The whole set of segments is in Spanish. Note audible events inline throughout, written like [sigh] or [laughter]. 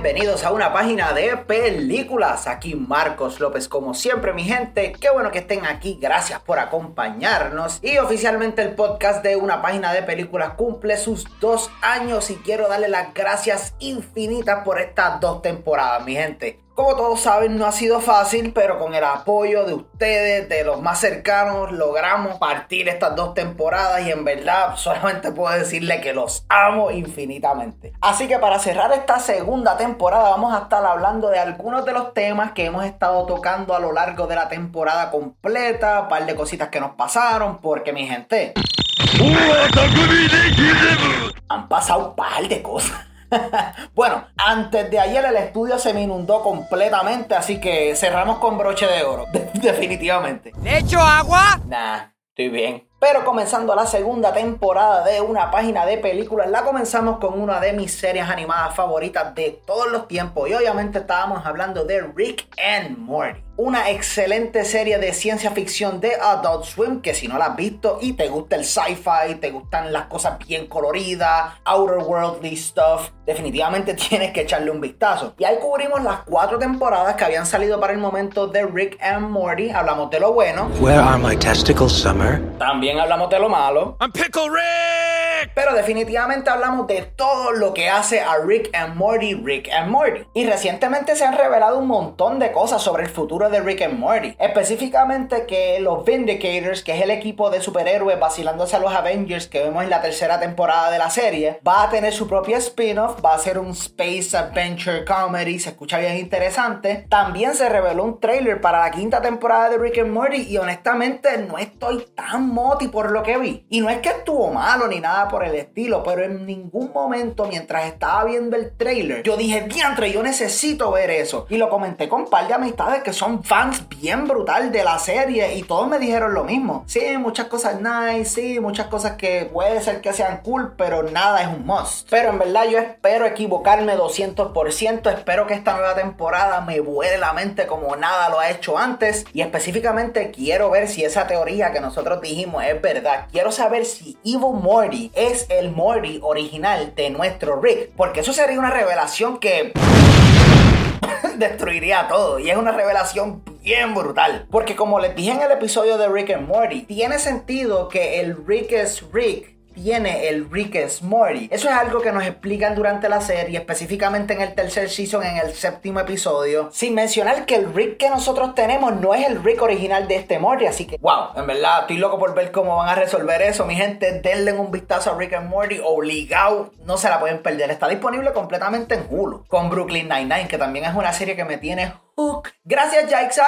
bienvenidos a una página de películas. Aquí Marcos López, como siempre, mi gente. Qué bueno que estén aquí, gracias por acompañarnos. Y oficialmente el podcast de una página de películas cumple sus dos años y quiero darle las gracias infinitas por estas dos temporadas, mi gente. Como todos saben, no ha sido fácil, pero con el apoyo de ustedes, de los más cercanos, logramos partir estas dos temporadas y en verdad solamente puedo decirle que los amo infinitamente. Así que para cerrar esta segunda temporada vamos a estar hablando de algunos de los temas que hemos estado tocando a lo largo de la temporada completa, un par de cositas que nos pasaron, porque mi gente... Han pasado un par de cosas. [laughs] bueno, antes de ayer el estudio se me inundó completamente, así que cerramos con broche de oro. [laughs] Definitivamente. ¿Le echo agua? Nah, estoy bien. Pero comenzando la segunda temporada de una página de películas, la comenzamos con una de mis series animadas favoritas de todos los tiempos. Y obviamente estábamos hablando de Rick and Morty. Una excelente serie de ciencia ficción de Adult Swim que si no la has visto y te gusta el sci-fi, te gustan las cosas bien coloridas, outer worldly stuff, definitivamente [laughs] tienes que echarle un vistazo. Y ahí cubrimos las cuatro temporadas que habían salido para el momento de Rick and Morty. Hablamos de lo bueno. Where are my testicles, Summer? También hablamos de lo malo. I'm Pickle Rick! Pero definitivamente hablamos de todo lo que hace a Rick and Morty Rick and Morty. Y recientemente se han revelado un montón de cosas sobre el futuro de Rick and Morty. Específicamente que los Vindicators, que es el equipo de superhéroes vacilándose a los Avengers que vemos en la tercera temporada de la serie, va a tener su propia spin-off, va a ser un Space Adventure Comedy, se escucha bien interesante. También se reveló un trailer para la quinta temporada de Rick and Morty y honestamente no estoy tan moti por lo que vi. Y no es que estuvo malo ni nada por el estilo, pero en ningún momento mientras estaba viendo el trailer, yo dije, diantre, yo necesito ver eso. Y lo comenté con un par de amistades que son fans bien brutal de la serie y todos me dijeron lo mismo. Sí, muchas cosas nice, sí, muchas cosas que puede ser que sean cool, pero nada es un must. Pero en verdad yo espero equivocarme 200%, espero que esta nueva temporada me vuele la mente como nada lo ha hecho antes y específicamente quiero ver si esa teoría que nosotros dijimos es verdad. Quiero saber si Evil Morty es el Morty original de nuestro Rick, porque eso sería una revelación que [laughs] destruiría todo. Y es una revelación bien brutal. Porque como les dije en el episodio de Rick and Morty, tiene sentido que el Rick es Rick tiene el Rick es Morty. Eso es algo que nos explican durante la serie, específicamente en el tercer season, en el séptimo episodio. Sin mencionar que el Rick que nosotros tenemos no es el Rick original de este Morty, así que, wow, en verdad estoy loco por ver cómo van a resolver eso. Mi gente, denle un vistazo a Rick and Morty, obligado, no se la pueden perder. Está disponible completamente en Hulu, con Brooklyn Nine-Nine, que también es una serie que me tiene hook. Gracias, Jaixa.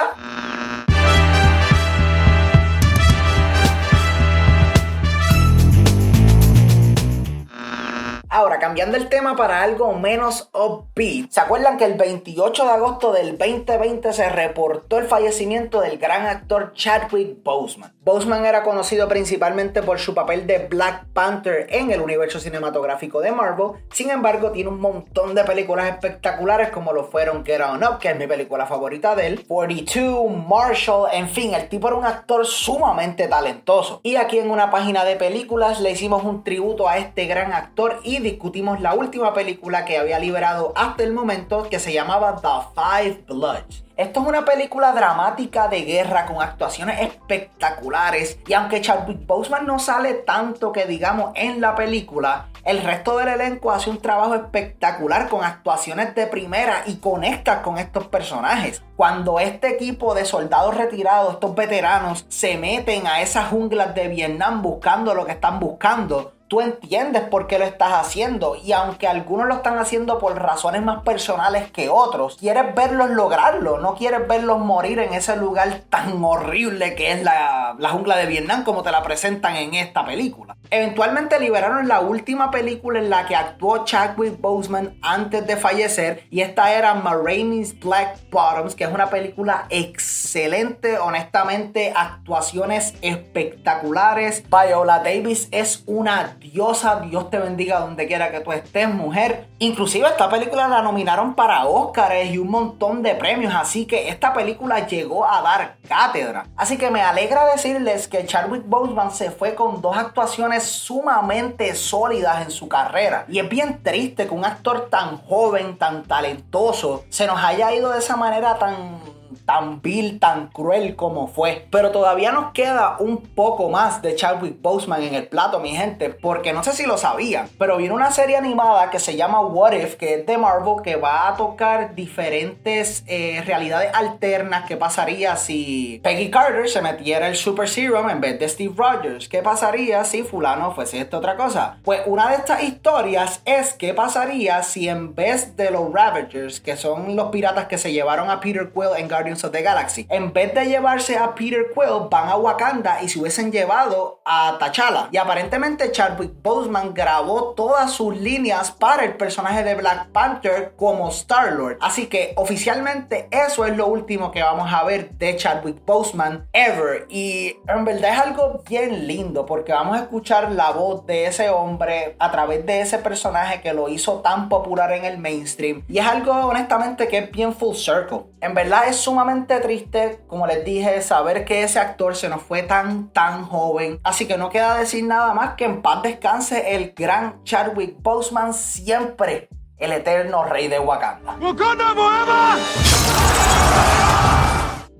Ahora, cambiando el tema para algo menos upbeat, ¿se acuerdan que el 28 de agosto del 2020 se reportó el fallecimiento del gran actor Chadwick Boseman? Boseman era conocido principalmente por su papel de Black Panther en el universo cinematográfico de Marvel, sin embargo tiene un montón de películas espectaculares como lo fueron Get On Up, que es mi película favorita de él, 42, Marshall, en fin, el tipo era un actor sumamente talentoso. Y aquí en una página de películas le hicimos un tributo a este gran actor y discutimos la última película que había liberado hasta el momento que se llamaba The Five Bloods. Esto es una película dramática de guerra con actuaciones espectaculares y aunque Chadwick Boseman no sale tanto que digamos en la película, el resto del elenco hace un trabajo espectacular con actuaciones de primera y conecta con estos personajes. Cuando este equipo de soldados retirados, estos veteranos, se meten a esas junglas de Vietnam buscando lo que están buscando, tú entiendes por qué lo estás haciendo y aunque algunos lo están haciendo por razones más personales que otros, quieres verlos lograrlo, no quieres verlos morir en ese lugar tan horrible que es la, la jungla de Vietnam como te la presentan en esta película. Eventualmente liberaron la última película en la que actuó Chadwick Boseman antes de fallecer y esta era Ma Black Bottoms, que es una película excelente, honestamente, actuaciones espectaculares. Viola Davis es una grandiosa. Dios te bendiga donde quiera que tú estés, mujer. Inclusive esta película la nominaron para Oscars y un montón de premios, así que esta película llegó a dar cátedra. Así que me alegra decirles que Chadwick Boseman se fue con dos actuaciones sumamente sólidas en su carrera. Y es bien triste que un actor tan joven, tan talentoso, se nos haya ido de esa manera tan tan vil, tan cruel como fue. Pero todavía nos queda un poco más de Chadwick Boseman en el plato, mi gente, porque no sé si lo sabía, pero viene una serie animada que se llama What If, que es de Marvel, que va a tocar diferentes eh, realidades alternas. ¿Qué pasaría si Peggy Carter se metiera el Super Serum en vez de Steve Rogers? ¿Qué pasaría si fulano fuese esta otra cosa? Pues una de estas historias es qué pasaría si en vez de los Ravagers, que son los piratas que se llevaron a Peter Quill en Guardians of the Galaxy. En vez de llevarse a Peter Quill, van a Wakanda y se hubiesen llevado a T'Challa. Y aparentemente Chadwick Boseman grabó todas sus líneas para el personaje de Black Panther como Star-Lord. Así que oficialmente eso es lo último que vamos a ver de Chadwick Boseman ever. Y en verdad es algo bien lindo porque vamos a escuchar la voz de ese hombre a través de ese personaje que lo hizo tan popular en el mainstream. Y es algo honestamente que es bien full circle. En verdad es sumamente triste, como les dije, saber que ese actor se nos fue tan, tan joven. Así que no queda decir nada más que en paz descanse el gran Chadwick Boseman, siempre el eterno rey de Wakanda. ¡Wakanda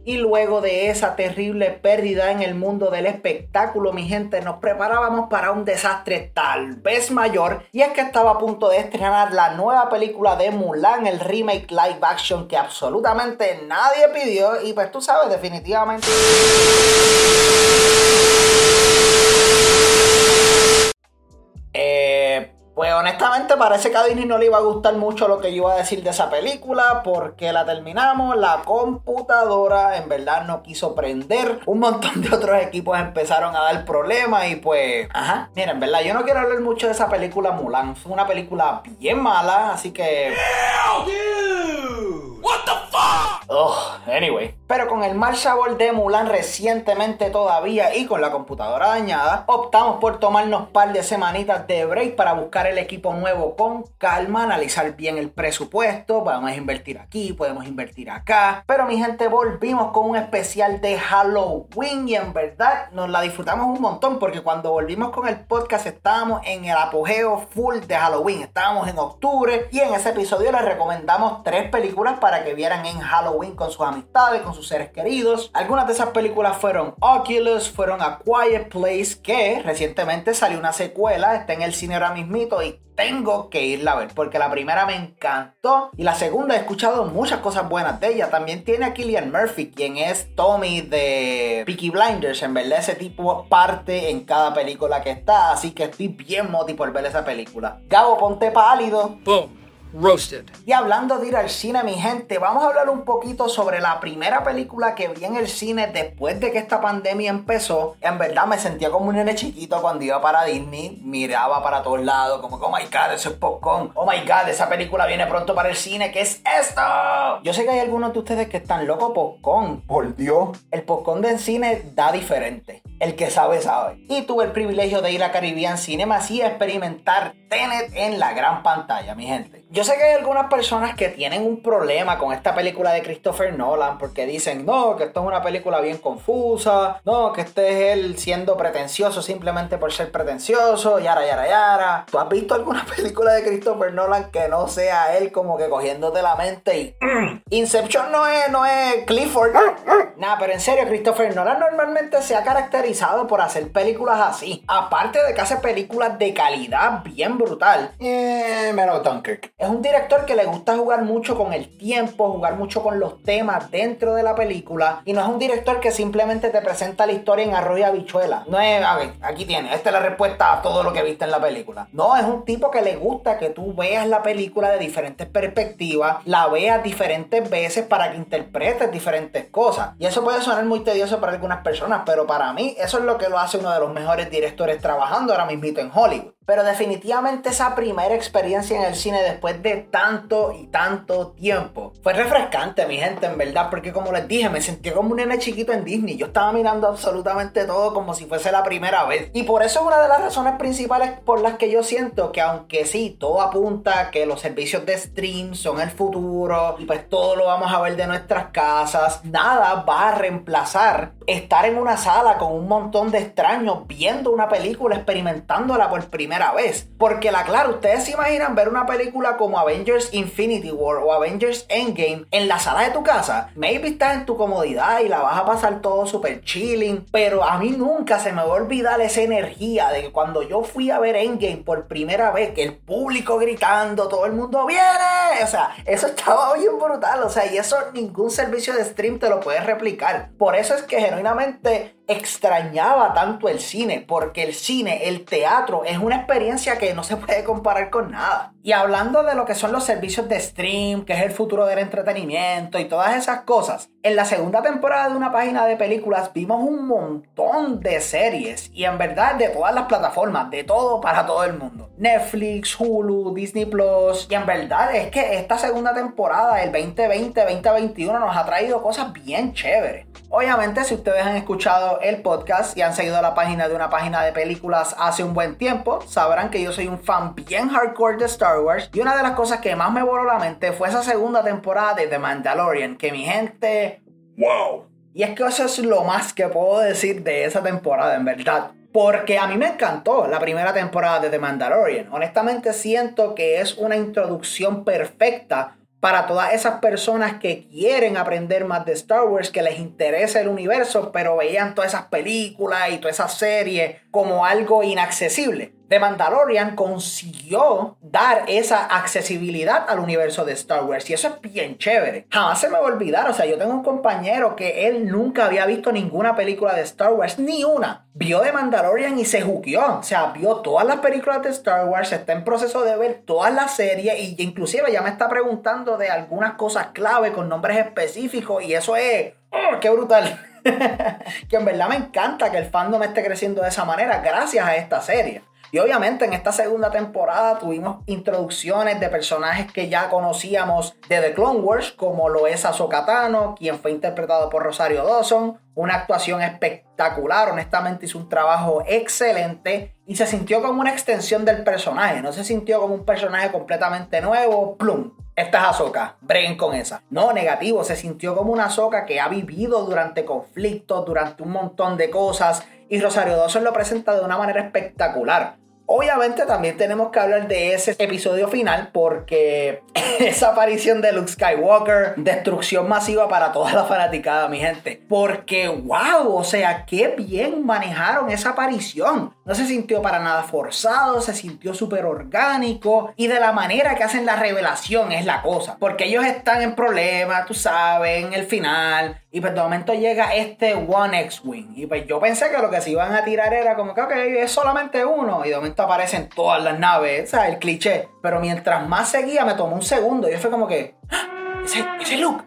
y luego de esa terrible pérdida en el mundo del espectáculo, mi gente, nos preparábamos para un desastre tal vez mayor. Y es que estaba a punto de estrenar la nueva película de Mulan, el remake live action que absolutamente nadie pidió. Y pues tú sabes, definitivamente... pues honestamente parece que a Disney no le iba a gustar mucho lo que yo iba a decir de esa película porque la terminamos, la computadora en verdad no quiso prender, un montón de otros equipos empezaron a dar problemas y pues, ajá, miren, en verdad yo no quiero hablar mucho de esa película Mulan, fue una película bien mala, así que... What the fuck? Oh, anyway. Pero con el mal sabor de Mulan recientemente todavía y con la computadora dañada, optamos por tomarnos par de semanitas de break para buscar el equipo nuevo con calma, analizar bien el presupuesto, podemos invertir aquí, podemos invertir acá. Pero mi gente, volvimos con un especial de Halloween y en verdad nos la disfrutamos un montón porque cuando volvimos con el podcast estábamos en el apogeo full de Halloween, estábamos en octubre y en ese episodio les recomendamos tres películas para que vieran en Halloween con sus amistades, con sus seres queridos. Algunas de esas películas fueron Oculus, fueron A Quiet Place, que recientemente salió una secuela, está en el cine ahora mismito y tengo que irla a ver porque la primera me encantó y la segunda he escuchado muchas cosas buenas de ella. También tiene a Killian Murphy, quien es Tommy de Peaky Blinders. En verdad, ese tipo parte en cada película que está, así que estoy bien moti por ver esa película. Gabo, ponte pálido. Boom. Roasted. Y hablando de ir al cine, mi gente, vamos a hablar un poquito sobre la primera película que vi en el cine después de que esta pandemia empezó. En verdad me sentía como un nene chiquito cuando iba para Disney, miraba para todos lados, como oh my god, eso es popcorn. Oh my god, esa película viene pronto para el cine, ¿qué es esto? Yo sé que hay algunos de ustedes que están locos popcorn. Por Dios. El popcorn del cine da diferente. El que sabe, sabe. Y tuve el privilegio de ir a Caribbean Cinema y experimentar Tenet en la gran pantalla, mi gente. Yo sé que hay algunas personas que tienen un problema con esta película de Christopher Nolan porque dicen, no, que esto es una película bien confusa, no, que este es él siendo pretencioso simplemente por ser pretencioso, yara, yara, yara. ¿Tú has visto alguna [laughs] película de Christopher Nolan que no sea él como que cogiéndote la mente y... [clears throat] Inception no es, no es Clifford. Nada, pero en serio, Christopher Nolan normalmente se ha caracterizado por hacer películas así. Aparte de que hace películas de calidad bien brutal. Eh, menos Dunkirk. Es un director que le gusta jugar mucho con el tiempo, jugar mucho con los temas dentro de la película. Y no es un director que simplemente te presenta la historia en arroyo y habichuela. No es, a ver, aquí tiene, esta es la respuesta a todo lo que viste en la película. No, es un tipo que le gusta que tú veas la película de diferentes perspectivas, la veas diferentes veces para que interpretes diferentes cosas. Y eso puede sonar muy tedioso para algunas personas, pero para mí eso es lo que lo hace uno de los mejores directores trabajando ahora mismo en Hollywood. Pero definitivamente esa primera experiencia en el cine después de tanto y tanto tiempo fue refrescante, mi gente, en verdad, porque como les dije, me sentí como un nene chiquito en Disney. Yo estaba mirando absolutamente todo como si fuese la primera vez. Y por eso es una de las razones principales por las que yo siento que aunque sí, todo apunta que los servicios de stream son el futuro y pues todo lo vamos a ver de nuestras casas, nada va a reemplazar estar en una sala con un montón de extraños viendo una película, experimentándola por primera vez. Porque la claro, ustedes se imaginan ver una película como Avengers Infinity War o Avengers Endgame en la sala de tu casa. Maybe estás en tu comodidad y la vas a pasar todo súper chilling. Pero a mí nunca se me va a olvidar esa energía de que cuando yo fui a ver Endgame por primera vez, que el público gritando, todo el mundo viene. O sea, eso estaba bien brutal. O sea, y eso ningún servicio de stream te lo puede replicar. Por eso es que extrañaba tanto el cine, porque el cine, el teatro, es una experiencia que no se puede comparar con nada. Y hablando de lo que son los servicios de stream, que es el futuro del entretenimiento y todas esas cosas, en la segunda temporada de una página de películas vimos un montón de series y en verdad de todas las plataformas, de todo para todo el mundo. Netflix, Hulu, Disney Plus y en verdad es que esta segunda temporada, el 2020-2021, nos ha traído cosas bien chéveres. Obviamente si ustedes han escuchado el podcast y han seguido la página de una página de películas hace un buen tiempo, sabrán que yo soy un fan bien hardcore de Star Wars y una de las cosas que más me voló la mente fue esa segunda temporada de The Mandalorian, que mi gente, wow. Y es que eso es lo más que puedo decir de esa temporada, en verdad. Porque a mí me encantó la primera temporada de The Mandalorian. Honestamente siento que es una introducción perfecta para todas esas personas que quieren aprender más de Star Wars, que les interesa el universo, pero veían todas esas películas y todas esas series como algo inaccesible. The Mandalorian consiguió dar esa accesibilidad al universo de Star Wars y eso es bien chévere. Jamás se me va a olvidar, o sea, yo tengo un compañero que él nunca había visto ninguna película de Star Wars, ni una. Vio The Mandalorian y se juqueó, o sea, vio todas las películas de Star Wars, está en proceso de ver todas las series y inclusive ya me está preguntando de algunas cosas clave con nombres específicos y eso es, oh, qué brutal. [laughs] que en verdad me encanta que el fandom esté creciendo de esa manera gracias a esta serie. Y obviamente en esta segunda temporada tuvimos introducciones de personajes que ya conocíamos de The Clone Wars, como lo es Ahsoka Tano, quien fue interpretado por Rosario Dawson. Una actuación espectacular, honestamente hizo un trabajo excelente y se sintió como una extensión del personaje, no se sintió como un personaje completamente nuevo, plum. Esta es Ahsoka, breguen con esa. No, negativo, se sintió como una Ahsoka que ha vivido durante conflictos, durante un montón de cosas y Rosario Dawson lo presenta de una manera espectacular. Obviamente también tenemos que hablar de ese episodio final porque [laughs] esa aparición de Luke Skywalker, destrucción masiva para toda la fanaticada, mi gente. Porque, wow, o sea, qué bien manejaron esa aparición. No se sintió para nada forzado, se sintió súper orgánico y de la manera que hacen la revelación es la cosa. Porque ellos están en problemas, tú sabes, en el final. Y pues de momento llega este One X-Wing. Y pues yo pensé que lo que se iban a tirar era como que, ok, es solamente uno. Y de momento aparecen todas las naves, o sea, el cliché. Pero mientras más seguía, me tomó un segundo. Y yo fue como que, ¡Ah! ese, ese ¡No!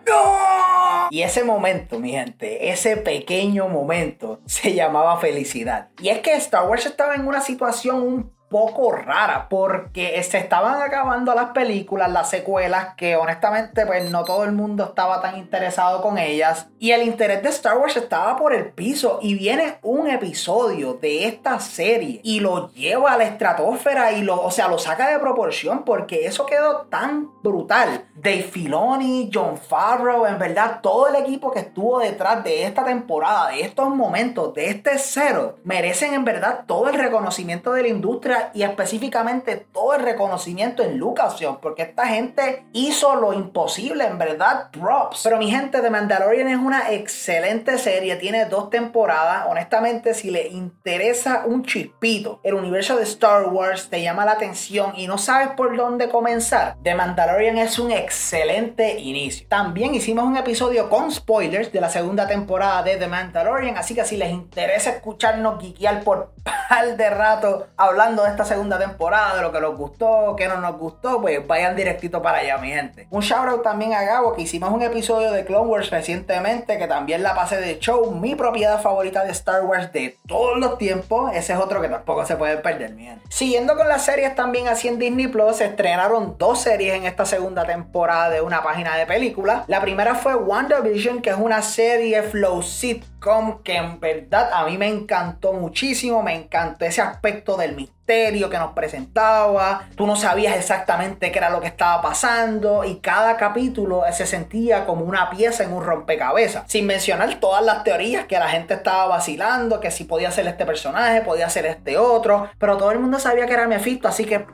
Y ese momento, mi gente, ese pequeño momento se llamaba felicidad. Y es que Star Wars estaba en una situación un poco rara porque se estaban acabando las películas, las secuelas que honestamente pues no todo el mundo estaba tan interesado con ellas y el interés de Star Wars estaba por el piso y viene un episodio de esta serie y lo lleva a la estratosfera y lo, o sea, lo saca de proporción porque eso quedó tan brutal. Dave Filoni, John Favreau, en verdad todo el equipo que estuvo detrás de esta temporada, de estos momentos, de este cero, merecen en verdad todo el reconocimiento de la industria y específicamente todo el reconocimiento en Lucasfilm, porque esta gente hizo lo imposible, en verdad, props. Pero mi gente, de Mandalorian es una excelente serie, tiene dos temporadas. Honestamente, si le interesa un chispito, el universo de Star Wars te llama la atención y no sabes por dónde comenzar, The Mandalorian es un excelente inicio. También hicimos un episodio con spoilers de la segunda temporada de The Mandalorian, así que si les interesa escucharnos guiquear por [laughs] par de rato hablando de esta segunda temporada, de lo que nos gustó, qué no nos gustó, pues vayan directito para allá, mi gente. Un shout out también a Gabo, que hicimos un episodio de Clone Wars recientemente, que también la pasé de show, mi propiedad favorita de Star Wars de todos los tiempos. Ese es otro que tampoco se puede perder, mi gente. Siguiendo con las series también así en Disney Plus, se estrenaron dos series en esta segunda temporada de una página de películas. La primera fue WandaVision, que es una serie flow sitcom que en verdad a mí me encantó muchísimo, me encantó ese aspecto del misterio que nos presentaba, tú no sabías exactamente qué era lo que estaba pasando y cada capítulo se sentía como una pieza en un rompecabezas, sin mencionar todas las teorías que la gente estaba vacilando, que si podía ser este personaje, podía ser este otro, pero todo el mundo sabía que era Mephisto, así que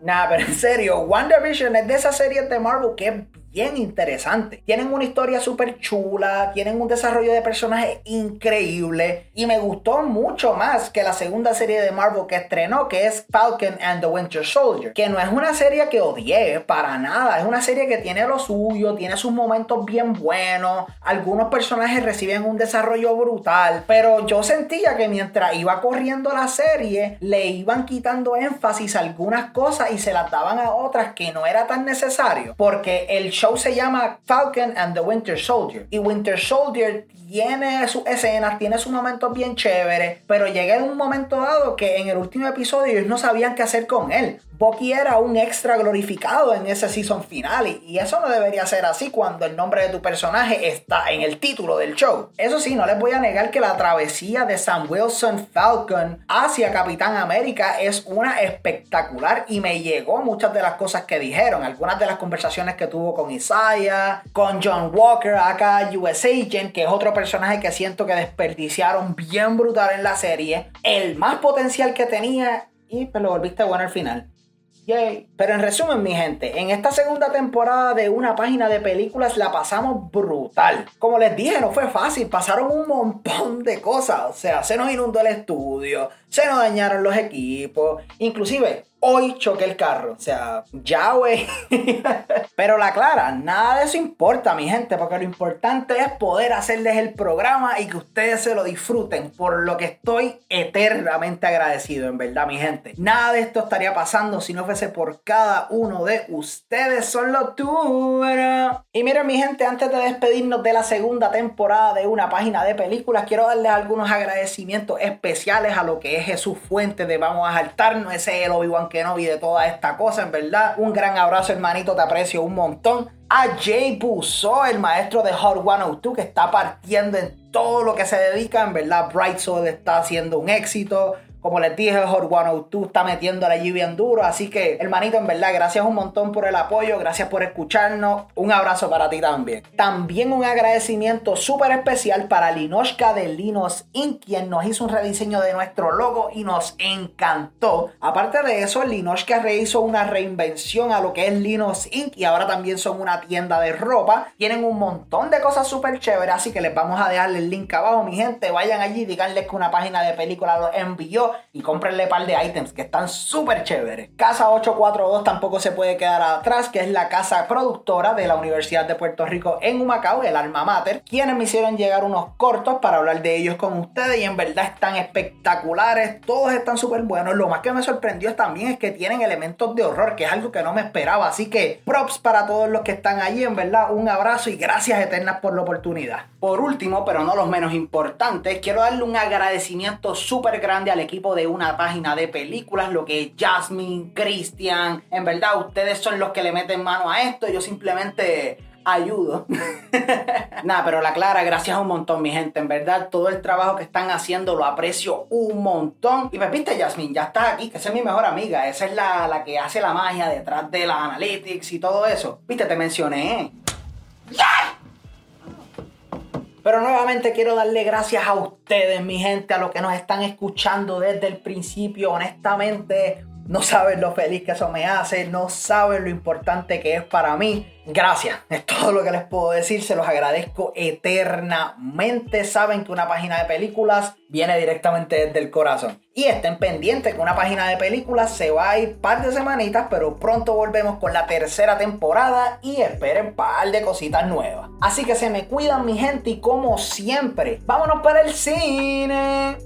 Nah, pero en serio, WandaVision es de esas series de Marvel que es bien interesante. Tienen una historia súper chula, tienen un desarrollo de personajes increíble y me gustó mucho más que la segunda serie de Marvel que estrenó, que es Falcon and the Winter Soldier, que no es una serie que odié para nada, es una serie que tiene lo suyo, tiene sus momentos bien buenos, algunos personajes reciben un desarrollo brutal, pero yo sentía que mientras iba corriendo la serie, le iban quitando énfasis algunas cosas y se las daban a otras que no era tan necesario, porque el show se llama Falcon and the Winter Soldier. Y Winter Soldier tiene sus escenas, tiene sus momentos bien chéveres, pero llega en un momento dado que en el último episodio ellos no sabían qué hacer con él. Bucky era un extra glorificado en ese season final y eso no debería ser así cuando el nombre de tu personaje está en el título del show. Eso sí, no les voy a negar que la travesía de Sam Wilson Falcon hacia Capitán América es una espectacular y me llegó muchas de las cosas que dijeron, algunas de las conversaciones que tuvo con Isaiah, con John Walker, acá US Agent, que es otro personaje que siento que desperdiciaron bien brutal en la serie, el más potencial que tenía y pues lo volviste bueno al final. Pero en resumen, mi gente, en esta segunda temporada de una página de películas la pasamos brutal. Como les dije, no fue fácil, pasaron un montón de cosas. O sea, se nos inundó el estudio, se nos dañaron los equipos, inclusive hoy choqué el carro. O sea, ya, güey. [laughs] Pero la clara, nada de eso importa, mi gente, porque lo importante es poder hacerles el programa y que ustedes se lo disfruten, por lo que estoy eternamente agradecido, en verdad, mi gente. Nada de esto estaría pasando si no fuese por cada uno de ustedes, son los tuyos. Y miren, mi gente, antes de despedirnos de la segunda temporada de una página de películas, quiero darles algunos agradecimientos especiales a lo que es Jesús Fuente de Vamos a Saltarnos, ese es el Obi-Wan Kenobi de toda esta cosa, en verdad. Un gran abrazo, hermanito, te aprecio un montón. A Jay Busso, el maestro de Hot 102, que está partiendo en todo lo que se dedica, en verdad. Bright Soul está haciendo un éxito. Como les dije, Hot 102 está metiendo allí bien duro. Así que, hermanito, en verdad, gracias un montón por el apoyo. Gracias por escucharnos. Un abrazo para ti también. También un agradecimiento súper especial para Linoshka de Linos Inc., quien nos hizo un rediseño de nuestro logo y nos encantó. Aparte de eso, Linoshka rehizo una reinvención a lo que es Linos Inc. y ahora también son una tienda de ropa. Tienen un montón de cosas súper chéveres, así que les vamos a dejar el link abajo, mi gente. Vayan allí, díganles que una página de película los envió y cómprenle par de items que están súper chéveres. Casa 842 tampoco se puede quedar atrás, que es la casa productora de la Universidad de Puerto Rico en Humacao, el alma mater, quienes me hicieron llegar unos cortos para hablar de ellos con ustedes y en verdad están espectaculares, todos están súper buenos. Lo más que me sorprendió también es que tienen elementos de horror, que es algo que no me esperaba, así que props para todos los que están allí, en verdad, un abrazo y gracias eternas por la oportunidad. Por último, pero no los menos importantes, quiero darle un agradecimiento súper grande al equipo de una página de películas, lo que es Jasmine, Christian, en verdad ustedes son los que le meten mano a esto, yo simplemente ayudo. [laughs] Nada, pero la clara, gracias un montón, mi gente. En verdad, todo el trabajo que están haciendo lo aprecio un montón. Y pues, viste, Jasmine, ya estás aquí, esa es mi mejor amiga. Esa es la, la que hace la magia detrás de la analytics y todo eso. Viste, te mencioné. Pero nuevamente quiero darle gracias a ustedes, mi gente, a los que nos están escuchando desde el principio. Honestamente, no saben lo feliz que eso me hace, no saben lo importante que es para mí. Gracias, es todo lo que les puedo decir, se los agradezco eternamente. Saben que una página de películas viene directamente desde el corazón. Y estén pendientes que una página de películas se va a ir par de semanitas, pero pronto volvemos con la tercera temporada y esperen par de cositas nuevas. Así que se me cuidan mi gente y como siempre, vámonos para el cine.